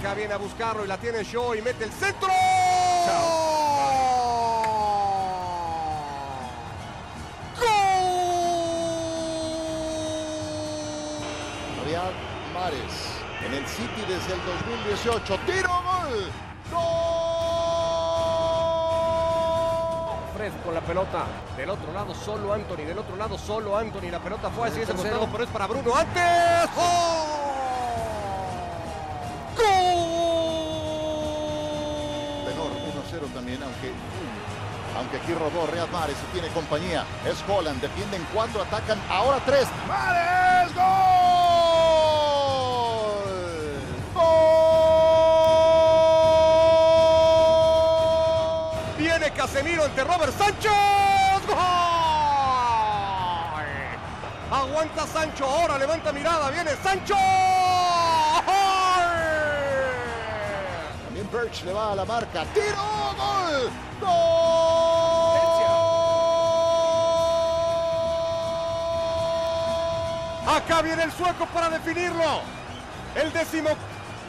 acá viene a buscarlo y la tiene Shaw y mete el centro. Riyad Mahrez en el City desde el 2018. Tiro, gol. ¡Gol! Fred con la pelota. Del otro lado solo Anthony. Del otro lado solo Anthony. La pelota fue así ese costado, pero es para Bruno. ¡Antes! ¡Oh! También, aunque, aunque aquí robó Riyad Mahrez y tiene compañía. Es Holland, defienden cuatro, atacan ahora tres. ¡Mahrez! ¡Gol! Viene Casemiro ante Robert Sánchez. ¡Gol! Aguanta Sancho. Ahora levanta mirada. Viene Sancho. Birch le va a la marca. ¡Tiro! ¡Gol! ¡Gol! Acá viene el sueco para definirlo. El décimo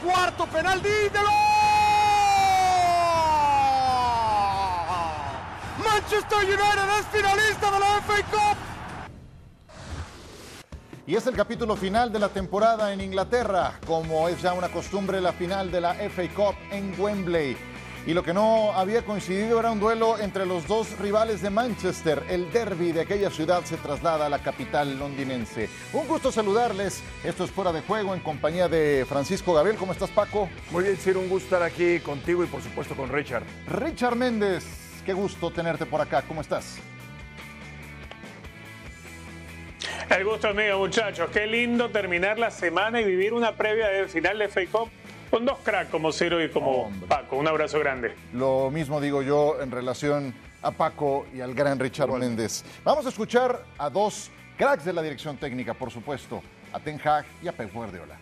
cuarto penal. ¡Dídelo! Manchester United es finalista de la FA Cup. Y es el capítulo final de la temporada en Inglaterra, como es ya una costumbre la final de la FA Cup en Wembley. Y lo que no había coincidido era un duelo entre los dos rivales de Manchester. El derby de aquella ciudad se traslada a la capital londinense. Un gusto saludarles. Esto es Fuera de Juego en compañía de Francisco Gabriel. ¿Cómo estás, Paco? Muy bien, Ciro, un gusto estar aquí contigo y por supuesto con Richard. Richard Méndez, qué gusto tenerte por acá. ¿Cómo estás? El gusto es mío, muchachos. Qué lindo terminar la semana y vivir una previa del final de FA Cup con dos cracks como Ciro y como Hombre. Paco. Un abrazo grande. Lo mismo digo yo en relación a Paco y al gran Richard Méndez. Vamos a escuchar a dos cracks de la dirección técnica, por supuesto, a Ten Hag y a Pep Guardiola.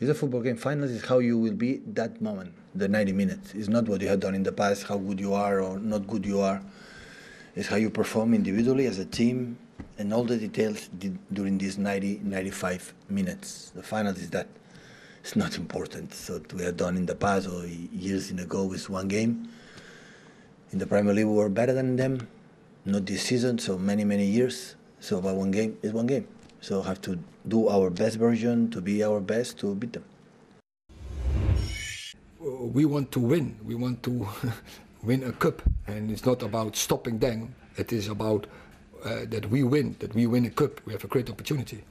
It's a football game. Finals is how you will be that moment, the 90 minutes. It's not what you have done in the past, how good you are or not good you are. It's how you perform individually as a team and all the details during these 90, 95 minutes. The final is that. It's not important. So we have done in the past or years in ago with one game. In the Premier League, we were better than them. Not this season, so many, many years. So, but one game is one game. So, have to do our best version to be our best to beat them. we want to win. We want to win a cup, and it's not about stopping them. It is about uh, that we win. That we win a cup. We have a great opportunity.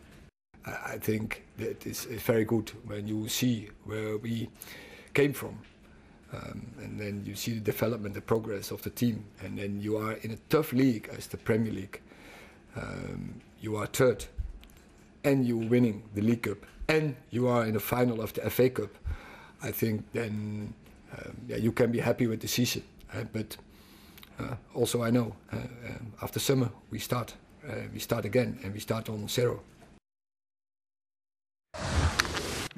I, think that is, is very good when you see where we came from, um, and then you see the development, the progress of the team, and then you are in a tough league as the Premier League. Um, you are third, and you're winning the League Cup, and you are in the final of the FA Cup. I think then um, yeah, you can be happy with the season. Uh, but uh, also, I know um, after summer we start, we start again, and we start on zero.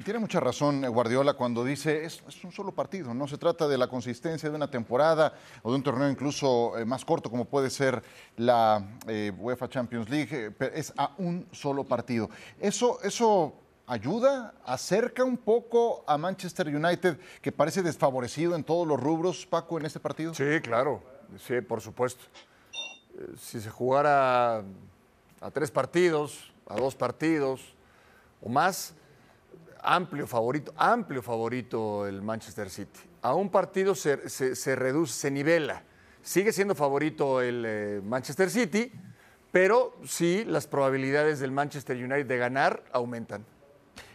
Tiene mucha razón eh, Guardiola cuando dice es, es un solo partido, no se trata de la consistencia de una temporada o de un torneo incluso eh, más corto como puede ser la eh, UEFA Champions League, eh, es a un solo partido. Eso, eso ayuda, acerca un poco a Manchester United que parece desfavorecido en todos los rubros, Paco, en este partido. Sí, claro, sí, por supuesto. Eh, Si se jugara a tres partidos, a dos partidos o más, amplio favorito, amplio favorito el Manchester City. A un partido se, se- reduce, se nivela. Sigue siendo favorito el eh, Manchester City, pero sí las probabilidades del Manchester United de ganar aumentan.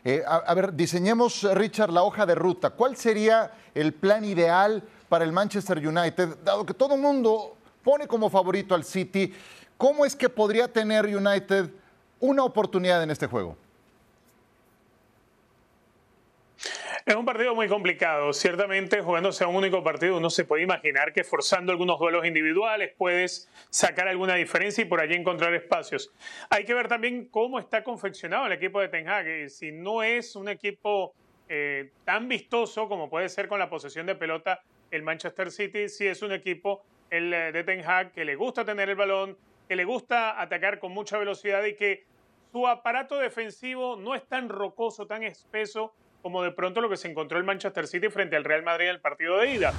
Eh, a, a ver, diseñemos, Richard, la hoja de ruta. ¿Cuál sería el plan ideal para el Manchester United, dado que todo el mundo pone como favorito al City? ¿Cómo es que podría tener United una oportunidad en este juego? Es un partido muy complicado. Ciertamente, jugándose a un único partido, uno se puede imaginar que forzando algunos duelos individuales puedes sacar alguna diferencia y por allí encontrar espacios. Hay que ver también cómo está confeccionado el equipo de Ten Hag. y Si no es un equipo eh, tan vistoso como puede ser con la posesión de pelota el Manchester City, si es un equipo el eh, de Ten Hag que le gusta tener el balón, que le gusta atacar con mucha velocidad y que su aparato defensivo no es tan rocoso, tan espeso como de pronto lo que se encontró el Manchester City frente al Real Madrid en el partido de ida.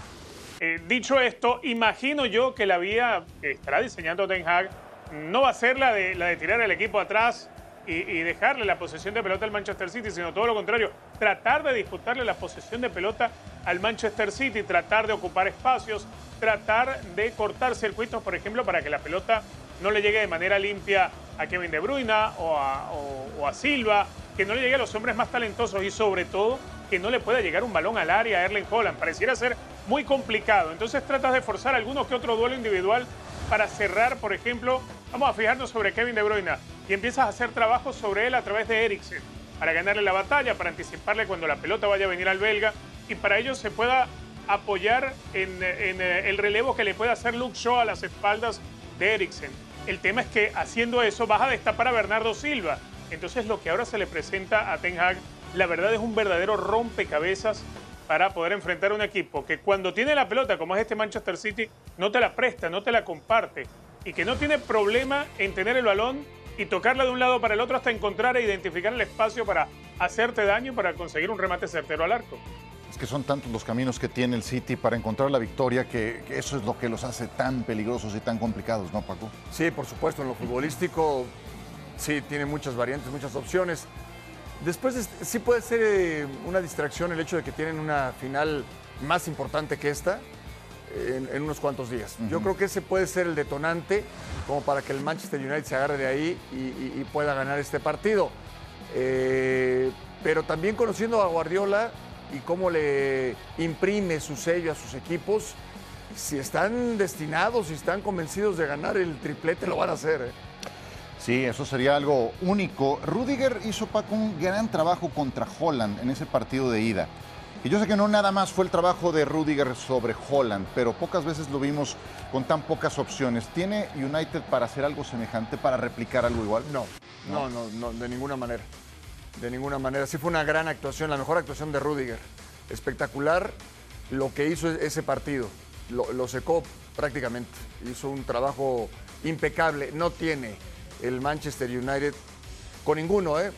Eh, dicho esto, imagino yo que la vía que estará diseñando Ten Hag no va a ser la de, tirar el equipo atrás y, dejarle la posesión de pelota al Manchester City, sino todo lo contrario, tratar de disputarle la posesión de pelota al Manchester City, tratar de ocupar espacios, tratar de cortar circuitos, por ejemplo, para que la pelota no le llegue de manera limpia a Kevin De Bruyne o a Silva, que no le llegue a los hombres más talentosos y sobre todo que no le pueda llegar un balón al área a Erling Holland. Pareciera ser muy complicado. Entonces tratas de forzar alguno que otro duelo individual para cerrar, por ejemplo, vamos a fijarnos sobre Kevin De Bruyne y empiezas a hacer trabajo sobre él a través de Eriksen para ganarle la batalla, para anticiparle cuando la pelota vaya a venir al belga y para ello se pueda apoyar en, eh, el relevo que le pueda hacer Luke Shaw a las espaldas de Eriksen. El tema es que haciendo eso vas a destapar a Bernardo Silva. Entonces lo que ahora se le presenta a Ten Hag, la verdad es un verdadero rompecabezas para poder enfrentar a un equipo que cuando tiene la pelota, como es este Manchester City, no te la presta, no te la comparte y que no tiene problema en tener el balón y tocarla de un lado para el otro hasta encontrar e identificar el espacio para hacerte daño y para conseguir un remate certero al arco. Es que son tantos los caminos que tiene el City para encontrar la victoria que, eso es lo que los hace tan peligrosos y tan complicados, ¿no, Paco? Sí, por supuesto, en lo futbolístico sí tiene muchas variantes, muchas opciones. Después sí puede ser eh, una distracción el hecho de que tienen una final más importante que esta en, unos cuantos días. Yo creo que ese puede ser el detonante como para que el Manchester United se agarre de ahí y, pueda ganar este partido. Eh, pero también conociendo a Guardiola y cómo le imprime su sello a sus equipos, si están destinados, si están convencidos de ganar el triplete, lo van a hacer. ¿eh? Sí, eso sería algo único. Rudiger hizo Paco un gran trabajo contra Holland en ese partido de ida. Y yo sé que no nada más fue el trabajo de Rudiger sobre Holland, pero pocas veces lo vimos con tan pocas opciones. ¿Tiene United para hacer algo semejante, para replicar algo igual? No, no, no, no, de ninguna manera. De ninguna manera. Sí fue una gran actuación, la mejor actuación de Rudiger. Espectacular lo que hizo ese partido. Lo, lo secó prácticamente. Hizo un trabajo impecable. No tiene el Manchester United con ninguno, ¿eh?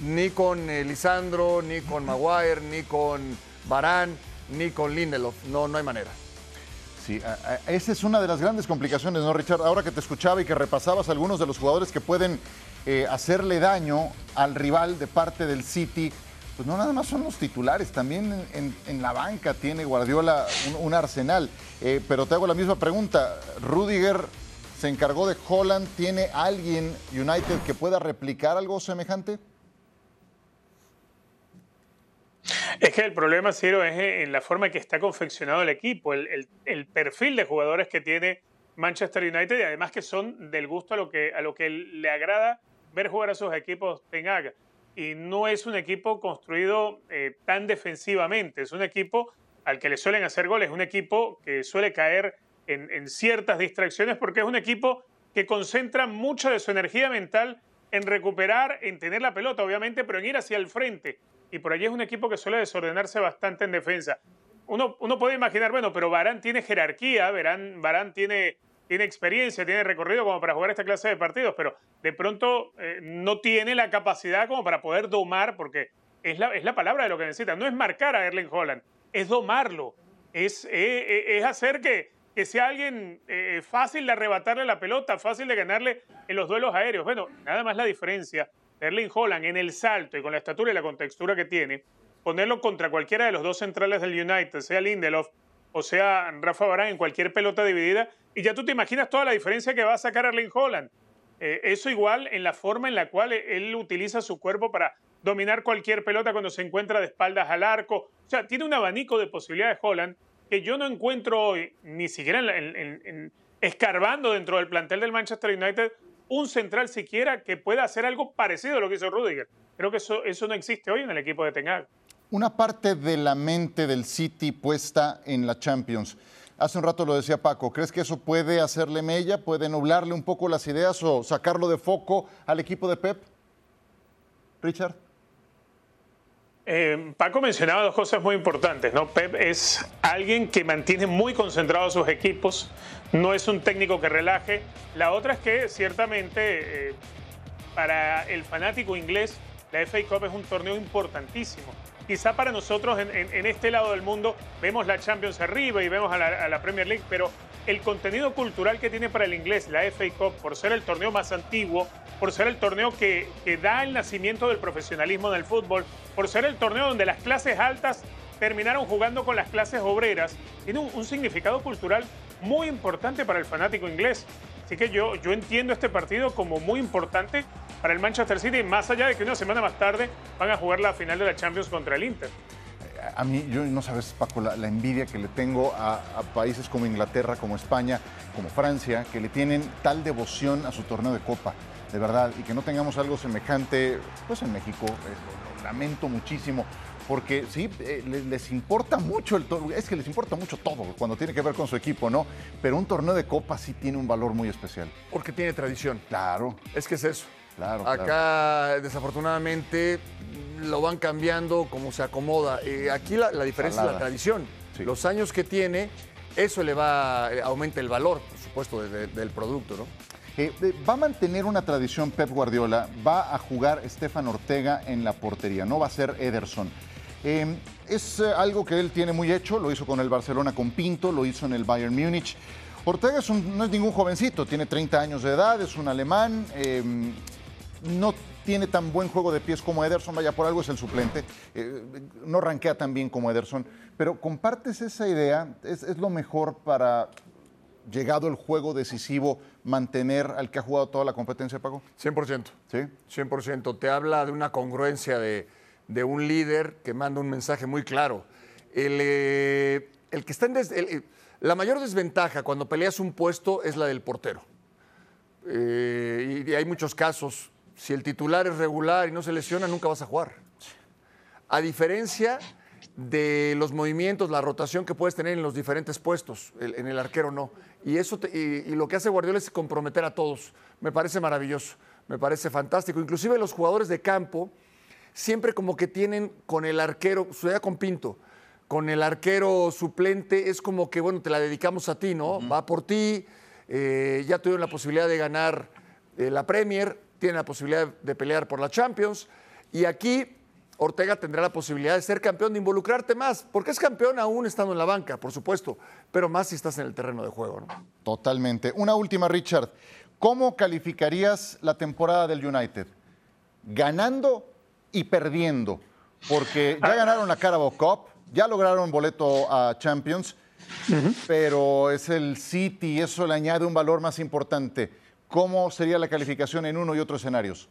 Ni con eh, Lisandro, ni con Maguire, ni con Barán, ni con Lindelof. No, no hay manera. Sí, esa es una de las grandes complicaciones, ¿no, Richard? Ahora que te escuchaba y que repasabas algunos de los jugadores que pueden eh, hacerle daño al rival de parte del City, pues no nada más son los titulares, también en, la banca tiene Guardiola un, arsenal. Eh, pero te hago la misma pregunta, Rudiger se encargó de Holland. ¿Tiene alguien United que pueda replicar algo semejante? Es que el problema, Ciro, es en la forma en que está confeccionado el equipo, el, perfil de jugadores que tiene Manchester United y además que son del gusto a lo que, le agrada ver jugar a sus equipos en Haga. Y no es un equipo construido eh, tan defensivamente, es un equipo al que le suelen hacer goles, un equipo que suele caer en, ciertas distracciones porque es un equipo que concentra mucha de su energía mental en recuperar, en tener la pelota, obviamente, pero en ir hacia el frente. Y por allí es un equipo que suele desordenarse bastante en defensa. Uno, uno puede imaginar, bueno, pero Barán tiene jerarquía, Barán, Barán tiene, tiene experiencia, tiene recorrido como para jugar esta clase de partidos, pero de pronto eh, no tiene la capacidad como para poder domar, porque es la, es la palabra de lo que necesita. No es marcar a Erling Holland, es domarlo, es, eh, eh, es hacer que, que sea alguien eh, fácil de arrebatarle la pelota, fácil de ganarle en los duelos aéreos. Bueno, nada más la diferencia. Erling Holland en el salto y con la estatura y la contextura que tiene, ponerlo contra cualquiera de los dos centrales del United, sea Lindelof o sea Rafa Barán en cualquier pelota dividida, y ya tú te imaginas toda la diferencia que va a sacar Erling Holland. Eh, eso igual en la forma en la cual él utiliza su cuerpo para dominar cualquier pelota cuando se encuentra de espaldas al arco. O sea, tiene un abanico de posibilidades Holland que yo no encuentro hoy, ni siquiera en, escarbando dentro del plantel del Manchester United, un central siquiera que pueda hacer algo parecido a lo que hizo Rudiger. Creo que eso, eso no existe hoy en el equipo de Ten Una parte de la mente del City puesta en la Champions. Hace un rato lo decía Paco, ¿crees que eso puede hacerle mella, puede nublarle un poco las ideas o sacarlo de foco al equipo de Pep? Richard. Eh, Paco mencionaba dos cosas muy importantes, ¿no? Pep es alguien que mantiene muy concentrados sus equipos, no es un técnico que relaje. La otra es que ciertamente eh, para el fanático inglés, la FA Cup es un torneo importantísimo. Quizá para nosotros en, este lado del mundo vemos la Champions arriba y vemos a la, Premier League, pero el contenido cultural que tiene para el inglés la FA Cup, por ser el torneo más antiguo, por ser el torneo que, da el nacimiento del profesionalismo del fútbol, por ser el torneo donde las clases altas terminaron jugando con las clases obreras, tiene un, significado cultural muy importante para el fanático inglés. Así que yo, yo entiendo este partido como muy importante para el Manchester City, más allá de que una semana más tarde van a jugar la final de la Champions contra el Inter. A mí, yo no sabes, Paco, la, envidia que le tengo a, países como Inglaterra, como España, como Francia, que le tienen tal devoción a su torneo de Copa, de verdad, y que no tengamos algo semejante, pues en México, eh, lo lamento muchísimo porque sí, eh, les, importa mucho el es que les importa mucho todo cuando tiene que ver con su equipo, ¿no? Pero un torneo de copa sí tiene un valor muy especial. Porque tiene tradición. Claro. Es que es eso. Claro. Acá, desafortunadamente, lo van cambiando como se acomoda. Eh, aquí la, diferencia es la tradición. Los años que tiene, eso le va, eh, aumenta el valor, por supuesto, del producto, ¿no? va a mantener una tradición Pep Guardiola, va a jugar Estefan Ortega en la portería, no va a ser Ederson. Em, es eh, algo que él tiene muy hecho, lo hizo con el Barcelona con Pinto, lo hizo en el Bayern Múnich. Ortega no es ningún jovencito, tiene 30 años de edad, es un alemán, em, no tiene tan buen juego de pies como Ederson, vaya por algo es el suplente, eh, no rankea tan bien como Ederson, pero compartes esa idea, ¿Es, es lo mejor para llegado el juego decisivo mantener al que ha jugado toda la competencia, Paco? 100%. ¿Sí? 100%. Te habla de una congruencia de de un líder que manda un mensaje muy claro. El, eh, que está en eh, la mayor desventaja cuando peleas un puesto es la del portero. Eh, y hay muchos casos. Si el titular es regular y no se lesiona, nunca vas a jugar. A diferencia de los movimientos, la rotación que puedes tener en los diferentes puestos, en el arquero no. Y, eso y, lo que hace Guardiola es comprometer a todos. Me parece maravilloso, me parece fantástico. Inclusive los jugadores de campo, siempre como que tienen con el arquero, sucede con Pinto, con el arquero suplente, es como que, bueno, te la dedicamos a ti, ¿no? Va por ti, eh, ya tuvieron la posibilidad de ganar eh, la Premier, tienen la posibilidad de pelear por la Champions, y aquí Ortega tendrá la posibilidad de ser campeón, de involucrarte más, porque es campeón aún estando en la banca, por supuesto, pero más si estás en el terreno de juego, ¿no? Totalmente. Una última, Richard. ¿Cómo calificarías la temporada del United? ¿Ganando y perdiendo, porque ya ganaron la Carabao Cup, ya lograron boleto a Champions, pero es el City y eso le añade un valor más importante. ¿Cómo sería la calificación en uno y otro escenarios?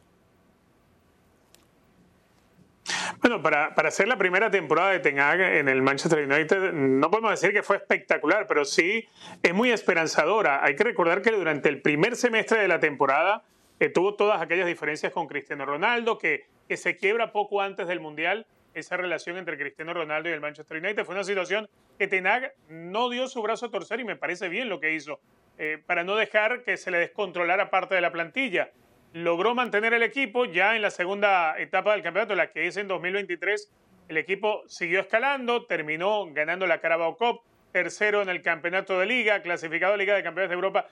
Bueno, para, para ser la primera temporada de Ten Hag en el Manchester United, no podemos decir que fue espectacular, pero sí es muy esperanzadora. Hay que recordar que durante el primer semestre de la temporada eh, tuvo todas aquellas diferencias con Cristiano Ronaldo, que que se quiebra poco antes del Mundial esa relación entre Cristiano Ronaldo y el Manchester United. Fue una situación que Tenag no dio su brazo a torcer y me parece bien lo que hizo, eh, para no dejar que se le descontrolara parte de la plantilla. Logró mantener el equipo ya en la segunda etapa del campeonato, la que es en 2023. El equipo siguió escalando, terminó ganando la Carabao Cup, tercero en el campeonato de liga, clasificado a Liga de Campeones de Europa.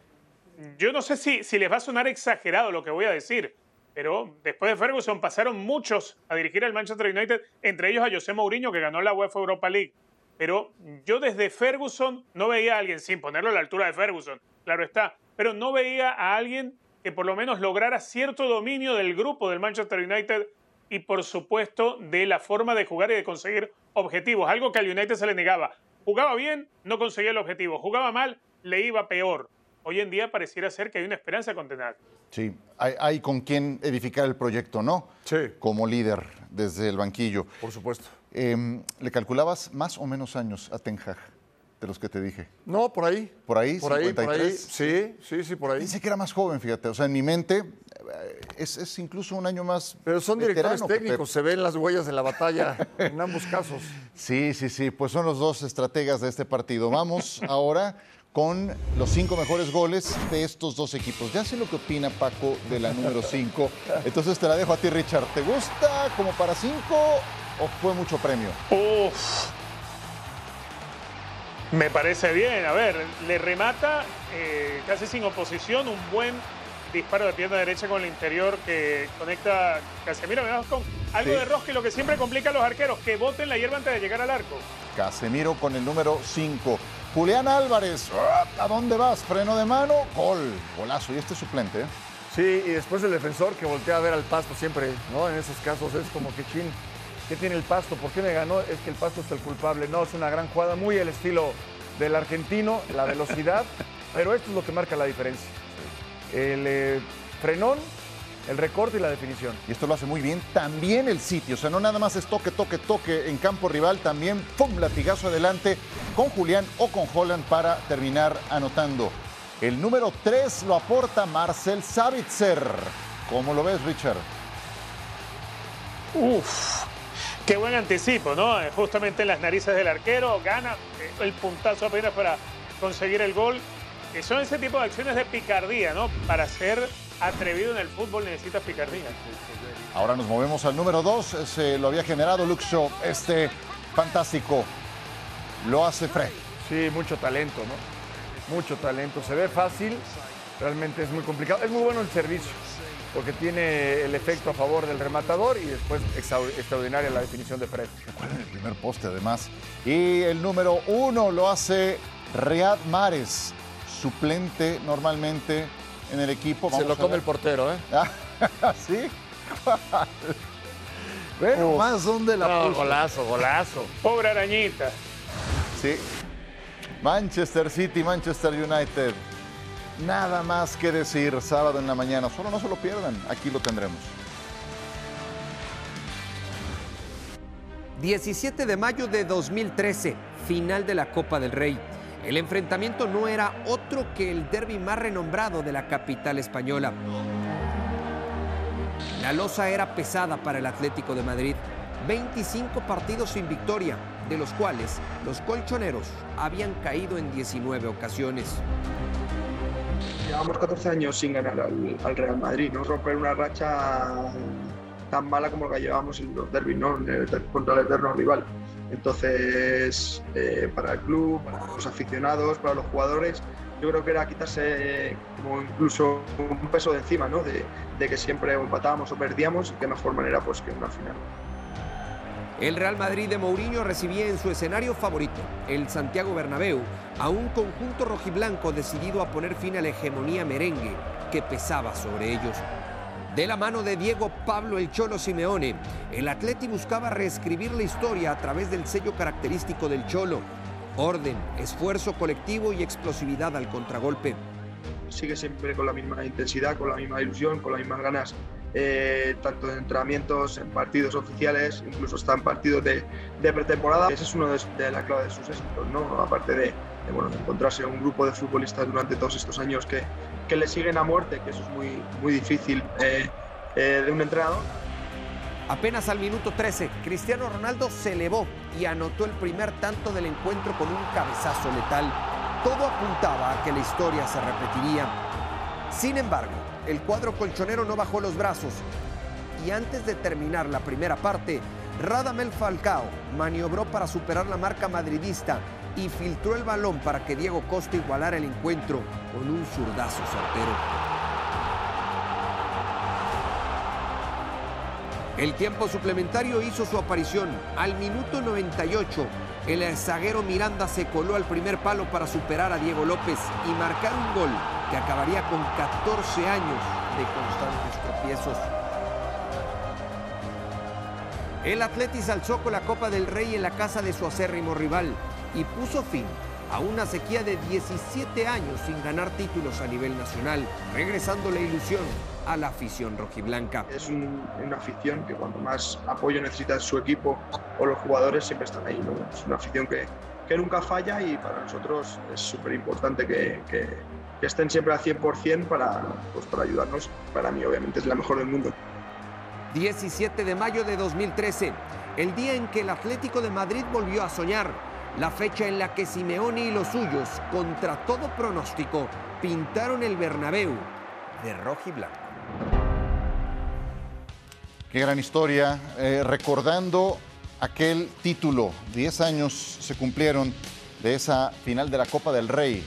Yo no sé si, si les va a sonar exagerado lo que voy a decir, pero después de Ferguson pasaron muchos a dirigir al Manchester United, entre ellos a José Mourinho, que ganó la UEFA Europa League. Pero yo desde Ferguson no veía a alguien, sin ponerlo a la altura de Ferguson, claro está, pero no veía a alguien que por lo menos lograra cierto dominio del grupo del Manchester United y por supuesto de la forma de jugar y de conseguir objetivos, algo que al United se le negaba. Jugaba bien, no conseguía el objetivo, jugaba mal, le iba peor hoy en día pareciera ser que hay una esperanza con Tenag. Sí, hay, con quien edificar el proyecto, ¿no? Sí. Como líder desde el banquillo. Por supuesto. Em, ¿Le calculabas más o menos años a Ten Hag de los que te dije? No, por ahí. ¿Por ahí? Por ahí, por ahí. Sí, sí, sí, por ahí. Dice que era más joven, fíjate. O sea, en mi mente eh, es, incluso un año más. Pero son directores técnicos, se ven las huellas de la batalla en ambos casos. Sí, sí, sí. Pues son los dos estrategas de este partido. Vamos ahora con los cinco mejores goles de estos dos equipos. Ya sé lo que opina Paco de la número cinco, entonces te la dejo a ti, Richard. ¿Te gusta como para cinco o fue mucho premio? Uf. Me parece bien. A ver, le remata eh, casi sin oposición un buen disparo de pierna derecha con el interior que conecta Casemiro. Miramos con algo Sí. de rosca y lo que siempre complica a los arqueros, que boten la hierba antes de llegar al arco. Casemiro con el número 5. Julián Álvarez. ¿a dónde vas? Freno de mano, gol, golazo. Y este suplente, ¿eh? Sí, y después el defensor que voltea a ver al pasto siempre, ¿no? En esos casos es como que chin, ¿qué tiene el pasto? ¿Por qué me ganó? Es que el pasto es el culpable. No, es una gran jugada, muy el estilo del argentino, la velocidad, pero esto es lo que marca la diferencia. El eh, frenón, el recorte y la definición. Y esto lo hace muy bien también el sitio. O sea, no nada más es toque, toque, toque en campo rival, también ¡pum! latigazo adelante con Julián o con Holland para terminar anotando. El número 3 lo aporta Marcel Savitzer. ¿Cómo lo ves, Richard? Uf, qué buen anticipo, ¿no? Eh, Justamente en las narices del arquero, gana eh, el puntazo apenas para conseguir el gol. Eh, son ese tipo de acciones de picardía, ¿no? Para ser atrevido en el fútbol necesitas picardía. Ahora nos movemos al número 2. Se lo había generado Shaw. Este fantástico lo hace Fred. Sí, mucho talento, ¿no? Mucho talento. Se ve fácil, realmente es muy complicado. Es muy bueno el servicio, porque tiene el efecto a favor del rematador y después extraordinaria la definición de Fred. Recuerden el primer poste además. Y el número 1 lo hace Riyad Mahrez, suplente normalmente en el equipo. Se lo come el portero, ¿eh? ¿Sí? bueno, Uf. más donde la No, puso. golazo, golazo. Pobre arañita. Sí. Manchester City, Manchester United. Nada más que decir sábado en la mañana. Solo no se lo pierdan. Aquí lo tendremos. 17 de mayo de 2013, final de la Copa del Rey. El enfrentamiento no era otro que el derby más renombrado de la capital española. La losa era pesada para el Atlético de Madrid. 25 partidos sin victoria, de los cuales los colchoneros habían caído en 19 ocasiones. Llevamos 14 años sin ganar al, al Real Madrid, ¿no? Romper una racha tan mala como la que llevamos en los derbis, ¿no? Contra el eterno rival. Entonces, eh, para el club, para los aficionados, para los jugadores, yo creo que era quitarse como incluso un peso de encima, ¿no? De, de que siempre empatábamos o perdíamos y qué mejor manera pues que una final. El Real Madrid de Mourinho recibía en su escenario favorito, el Santiago Bernabéu, a un conjunto rojiblanco decidido a poner fin a la hegemonía merengue que pesaba sobre ellos. De la mano de Diego Pablo El Cholo Simeone, el Atleti buscaba reescribir la historia a través del sello característico del Cholo. Orden, esfuerzo colectivo y explosividad al contragolpe. sigue siempre con la misma intensidad, con la misma ilusión, con las mismas ganas, eh, tanto en entrenamientos, en partidos oficiales, incluso hasta en partidos de, pretemporada. Ese es uno de, de la clave de sus éxitos, ¿no? Aparte de, de, bueno, encontrarse un grupo de futbolistas durante todos estos años que, que le siguen a muerte, que eso es muy, muy difícil eh, eh, de un entrenador. Apenas al minuto 13, Cristiano Ronaldo se elevó y anotó el primer tanto del encuentro con un cabezazo letal. Todo apuntaba a que la historia se repetiría. Sin embargo, el cuadro colchonero no bajó los brazos y antes de terminar la primera parte, Radamel Falcao maniobró para superar la marca madridista y filtró el balón para que Diego Costa igualara el encuentro con un zurdazo certero. El tiempo suplementario hizo su aparición. Al minuto 98, el zaguero Miranda se coló al primer palo para superar a Diego López y marcar un gol acabaría con 14 años de constantes tropiezos. El Atletis alzó con la Copa del Rey en la casa de su acérrimo rival y puso fin a una sequía de 17 años sin ganar títulos a nivel nacional, regresando la ilusión a la afición rojiblanca. Es un- una afición que cuando más apoyo necesita su equipo o los jugadores siempre están ahí. ¿no? Es una afición que, que nunca falla y para nosotros es súper importante que- que estén siempre al 100% para, pues, para ayudarnos. Para mí obviamente es la mejor del mundo. 17 de mayo de 2013, el día en que el Atlético de Madrid volvió a soñar, la fecha en la que Simeone y los suyos, contra todo pronóstico, pintaron el Bernabéu de rojo y blanco. Qué gran historia. eh, recordando aquel título, 10 años se cumplieron de esa final de la Copa del Rey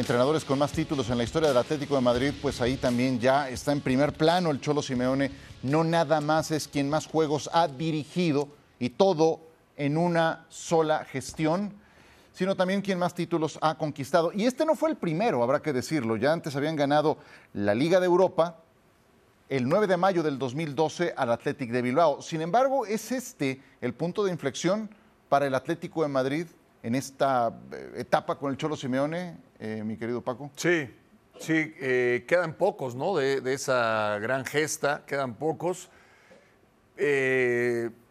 entrenadores con más títulos en la historia del Atlético de Madrid, pues ahí también ya está en primer plano el Cholo Simeone. No nada más es quien más juegos ha dirigido y todo en una sola gestión, sino también quien más títulos ha conquistado. Y este no fue el primero, habrá que decirlo. Ya antes habían ganado la Liga de Europa el 9 de mayo del 2012 al Athletic de Bilbao. Sin embargo, es este el punto de inflexión para el Atlético de Madrid en esta eh, etapa con el Cholo Simeone, eh, mi querido Paco? Sí, sí, eh, quedan pocos, ¿no? De, esa gran gesta, quedan pocos.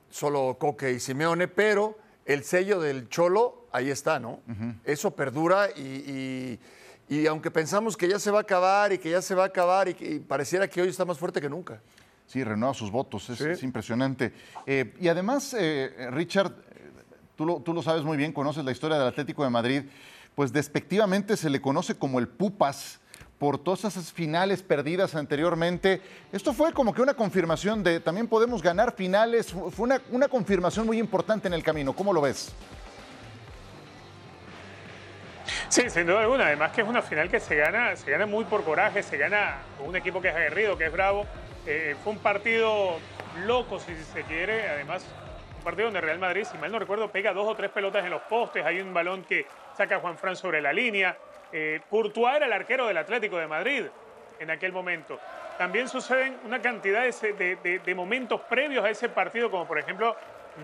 solo Coque y Simeone, pero el sello del Cholo, ahí está, ¿no? Eso perdura y, aunque pensamos que ya se va a acabar y que ya se va a acabar y, pareciera que hoy está más fuerte que nunca. Sí, renueva sus votos, es, impresionante. y además, Richard, tú lo, sabes muy bien, conoces la historia del Atlético de Madrid, pues despectivamente se le conoce como el Pupas por todas esas finales perdidas anteriormente. Esto fue como que una confirmación de también podemos ganar finales, fue una, confirmación muy importante en el camino. ¿Cómo lo ves? Sí, sin duda alguna. Además que es una final que se gana, se gana muy por coraje, se gana un equipo que es aguerrido, que es bravo. Eh, fue un partido loco, si se quiere. Además, partido donde Real Madrid, si mal no recuerdo, pega dos o tres pelotas en los postes, hay un balón que saca Juan Fran sobre la línea. Eh, Courtois era el arquero del Atlético de Madrid en aquel momento. También suceden una cantidad de, momentos previos a ese partido, como por ejemplo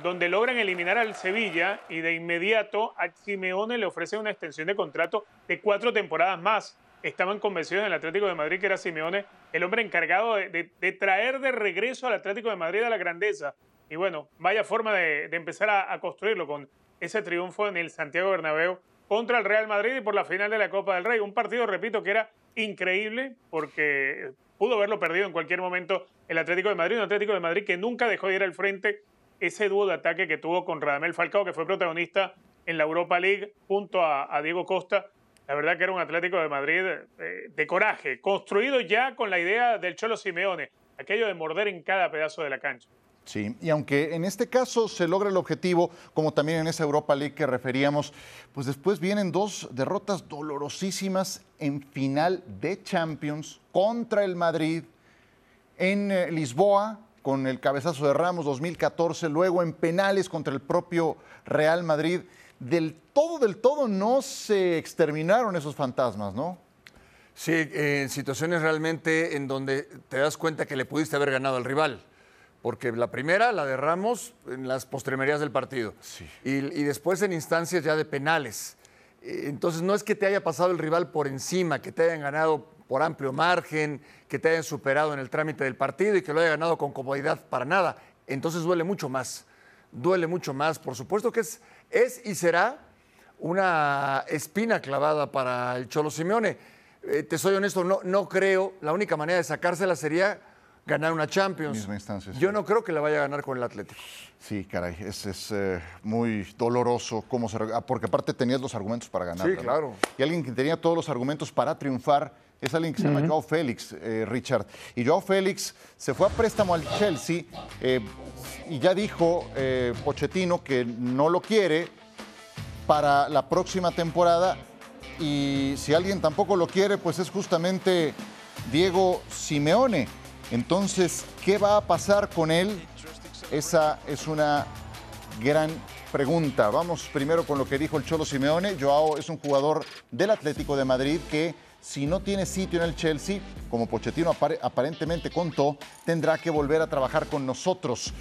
donde logran eliminar al Sevilla y de inmediato a Simeone le ofrecen una extensión de contrato de cuatro temporadas más. Estaban convencidos en el Atlético de Madrid que era Simeone el hombre encargado de traer de regreso al Atlético de Madrid a la grandeza. Y bueno, vaya forma de, empezar a, construirlo con ese triunfo en el Santiago Bernabéu contra el Real Madrid y por la final de la Copa del Rey. Un partido, repito, que era increíble porque pudo haberlo perdido en cualquier momento el Atlético de Madrid, un Atlético de Madrid que nunca dejó de ir al frente ese dúo de ataque que tuvo con Radamel Falcao, que fue protagonista en la Europa League junto a, Diego Costa. La verdad que era un Atlético de Madrid eh, de coraje, construido ya con la idea del Cholo Simeone, aquello de morder en cada pedazo de la cancha. Sí, y aunque en este caso se logra el objetivo, como también en esa Europa League que referíamos, pues después vienen dos derrotas dolorosísimas en final de Champions contra el Madrid en eh, Lisboa con el cabezazo de Ramos 2014, luego en penales contra el propio Real Madrid. Del todo, del todo no se exterminaron esos fantasmas, ¿no? Sí, en situaciones realmente en donde te das cuenta que le pudiste haber ganado al rival porque la primera la derramos en las postremerías del partido y, después en instancias ya de penales. Eh, entonces no es que te haya pasado el rival por encima, que te hayan ganado por amplio margen, que te hayan superado en el trámite del partido y que lo haya ganado con comodidad para nada. Entonces duele mucho más, duele mucho más. Por supuesto que es, es y será una espina clavada para el Cholo Simeone. Eh, te soy honesto, no, no creo, la única manera de sacársela sería ganar una Champions. Yo no creo que la vaya a ganar con el Atlético. Sí, caray, es, es eh, muy doloroso cómo se, ah, porque aparte tenías los argumentos para ganar. Sí, claro. Y alguien que tenía todos los argumentos para triunfar es alguien que se llama Joao Félix, eh, Richard. Y Joao Félix se fue a préstamo al Chelsea eh, y ya dijo Pochettino que no lo quiere para la próxima temporada. Y si alguien tampoco lo quiere, pues es justamente Diego Simeone. Entonces, ¿qué va a pasar con él? Esa es una gran pregunta. Vamos primero con lo que dijo el Cholo Simeone. Joao es un jugador del Atlético de Madrid que si no tiene sitio en el Chelsea, como Pochettino aparentemente contó, tendrá que volver a trabajar con nosotros.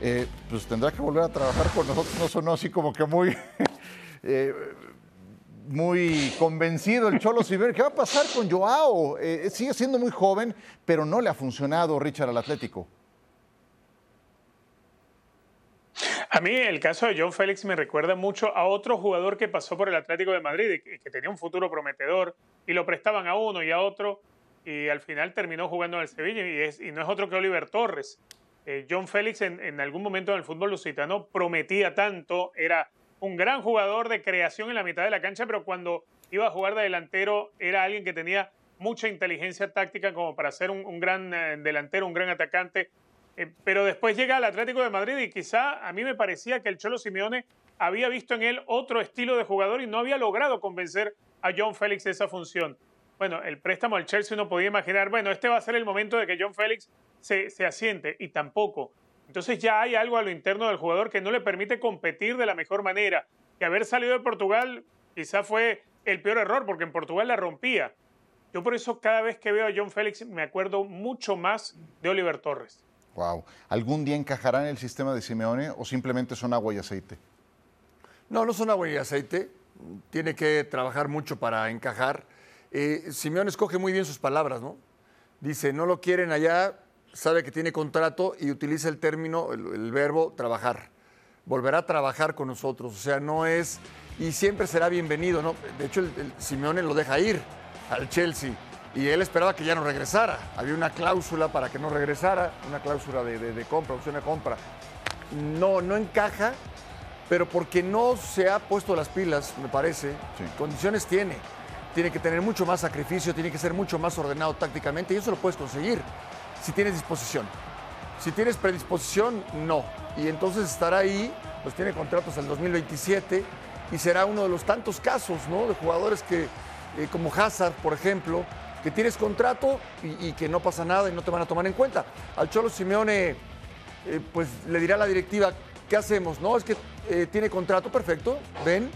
Eh, pues tendrá que volver a trabajar con nosotros. No sonó así como que muy... Eh, muy convencido el Cholo Simeone. ¿Qué va a pasar con Joao? Eh, sigue siendo muy joven, pero no le ha funcionado Richard al Atlético. A mí el caso de John Félix me recuerda mucho a otro jugador que pasó por el Atlético de Madrid y que tenía un futuro prometedor y lo prestaban a uno y a otro y al final terminó jugando en el Sevilla y, no es otro que Oliver Torres. Eh, John Félix en, en, algún momento en el fútbol lusitano prometía tanto, era un gran jugador de creación en la mitad de la cancha, pero cuando iba a jugar de delantero era alguien que tenía mucha inteligencia táctica como para ser un, gran eh, delantero, un gran atacante. Eh, pero después llega al Atlético de Madrid y quizá a mí me parecía que el Cholo Simeone había visto en él otro estilo de jugador y no había logrado convencer a John Félix esa función. Bueno, el préstamo al Chelsea uno podía imaginar, bueno, este va a ser el momento de que John Félix se, se asiente y tampoco. Entonces ya hay algo a lo interno del jugador que no le permite competir de la mejor manera. Que haber salido de Portugal quizá fue el peor error, porque en Portugal la rompía. Yo por eso cada vez que veo a John Félix me acuerdo mucho más de Oliver Torres. Wow. ¿Algún día encajará en el sistema de Simeone o simplemente son agua y aceite? No, no son agua y aceite. Tiene que trabajar mucho para encajar. Eh, Simeone escoge muy bien sus palabras, ¿no? Dice, no lo quieren allá, sabe que tiene contrato y utiliza el término, el, el verbo trabajar. Volverá a trabajar con nosotros. O sea, no es. Y siempre será bienvenido, ¿no? De hecho, el, el Simeone lo deja ir al Chelsea y él esperaba que ya no regresara. Había una cláusula para que no regresara, una cláusula de, de- de compra, opción de compra. No, no encaja, pero porque no se ha puesto las pilas, me parece. Sí. Condiciones tiene. Tiene que tener mucho más sacrificio, tiene que ser mucho más ordenado tácticamente y eso lo puedes conseguir si tienes disposición. Si tienes predisposición, no. Y entonces estará ahí, pues tiene contratos el 2027 y será uno de los tantos casos, ¿no? De jugadores que, eh, como Hazard, por ejemplo, que tienes contrato y, y que no pasa nada y no te van a tomar en cuenta. Al Cholo Simeone, eh, pues le dirá a la directiva, ¿qué hacemos? No, es que eh, tiene contrato, perfecto, ven,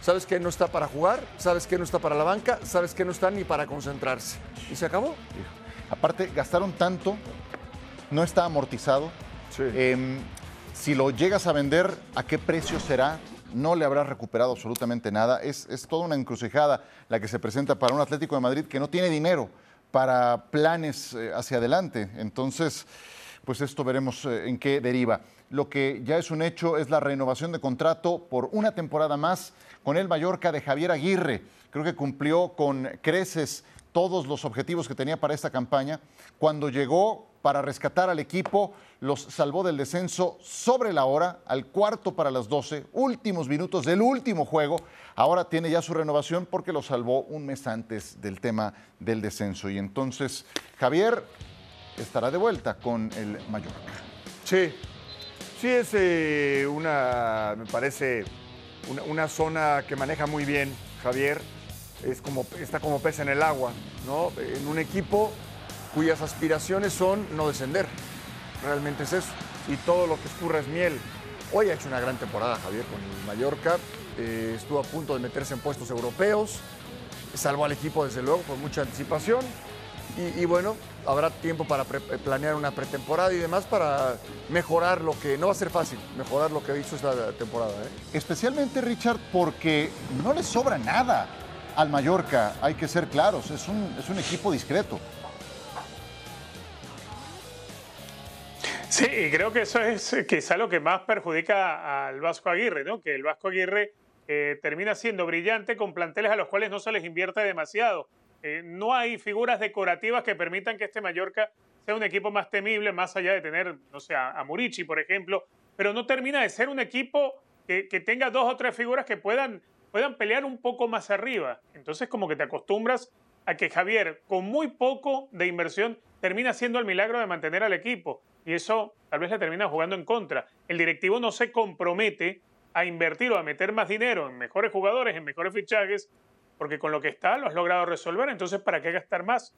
sabes que no está para jugar, sabes que no está para la banca, sabes que no está ni para concentrarse. Y se acabó. Aparte, gastaron tanto, no está amortizado. Sí. Em, si lo llegas a vender, ¿a qué precio será? No le habrás recuperado absolutamente nada. Es, es toda una encrucijada la que se presenta para un Atlético de Madrid que no tiene dinero para planes eh, hacia adelante. Entonces, pues esto veremos eh, en qué deriva. Lo que ya es un hecho es la renovación de contrato por una temporada más con el Mallorca de Javier Aguirre. Creo que cumplió con creces todos los objetivos que tenía para esta campaña. Cuando llegó para rescatar al equipo, los salvó del descenso sobre la hora, al cuarto para las 12, últimos minutos del último juego. Ahora tiene ya su renovación porque lo salvó un mes antes del tema del descenso. Y entonces Javier estará de vuelta con el Mallorca. Sí, sí es eh, una, me parece, una, una zona que maneja muy bien Javier. Es como, está como pez en el agua, ¿no? En un equipo cuyas aspiraciones son no descender. Realmente es eso. Y todo lo que escurra es miel. Hoy ha hecho una gran temporada Javier con el Mallorca. Eh, estuvo a punto de meterse en puestos europeos. Salvó al equipo desde luego con mucha anticipación. Y, bueno, habrá tiempo para pre- planear una pretemporada y demás para mejorar lo que, no va a ser fácil, mejorar lo que hizo esta temporada. ¿eh? Especialmente Richard porque no le sobra nada al Mallorca, hay que ser claros, es un, es un equipo discreto. Sí, y creo que eso es eh, quizá lo que más perjudica al Vasco Aguirre, ¿no? Que el Vasco Aguirre eh, termina siendo brillante con planteles a los cuales no se les invierte demasiado. Eh, no hay figuras decorativas que permitan que este Mallorca sea un equipo más temible, más allá de tener, no sé, a a Murici, por ejemplo, pero no termina de ser un equipo que, que tenga dos o tres figuras que puedan, puedan pelear un poco más arriba. Entonces, como que te acostumbras a que Javier, con muy poco de inversión, termina siendo el milagro de mantener al equipo. Y eso tal vez le termina jugando en contra. El directivo no se compromete a invertir o a meter más dinero en mejores jugadores, en mejores fichajes, porque con lo que está lo has logrado resolver. Entonces, ¿para qué gastar más?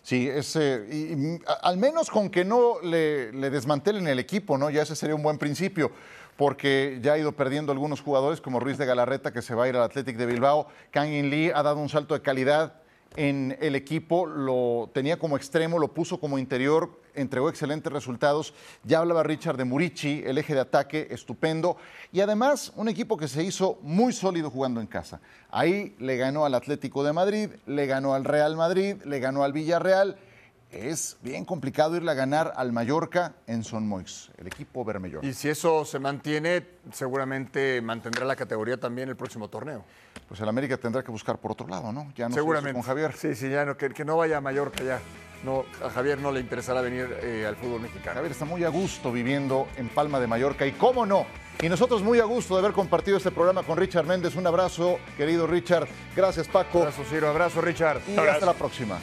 Sí, eh, al menos con que no le, le desmantelen el equipo, ¿no? Ya ese sería un buen principio, porque ya ha ido perdiendo algunos jugadores como Ruiz de Galarreta, que se va a ir al Athletic de Bilbao. Kang In Lee ha dado un salto de calidad en el equipo, lo tenía como extremo, lo puso como interior, entregó excelentes resultados. Ya hablaba Richard de Murici, el eje de ataque, estupendo. Y además, un equipo que se hizo muy sólido jugando en casa. Ahí le ganó al Atlético de Madrid, le ganó al Real Madrid, le ganó al Villarreal. Es bien complicado irle a ganar al Mallorca en Son Moix, el equipo bermellón. Y si eso se mantiene, seguramente mantendrá la categoría también el próximo torneo. Pues el América tendrá que buscar por otro lado, ¿no? Ya no seguramente. con Javier. Sí, sí, ya no, que, que no vaya a Mallorca ya. No, a Javier no le interesará venir eh, al fútbol mexicano. Javier está muy a gusto viviendo en Palma de Mallorca y cómo no. Y nosotros muy a gusto de haber compartido este programa con Richard Méndez. Un abrazo, querido Richard. Gracias, Paco. Abrazo, Ciro. Abrazo, Richard. Y Abrazo. hasta la próxima.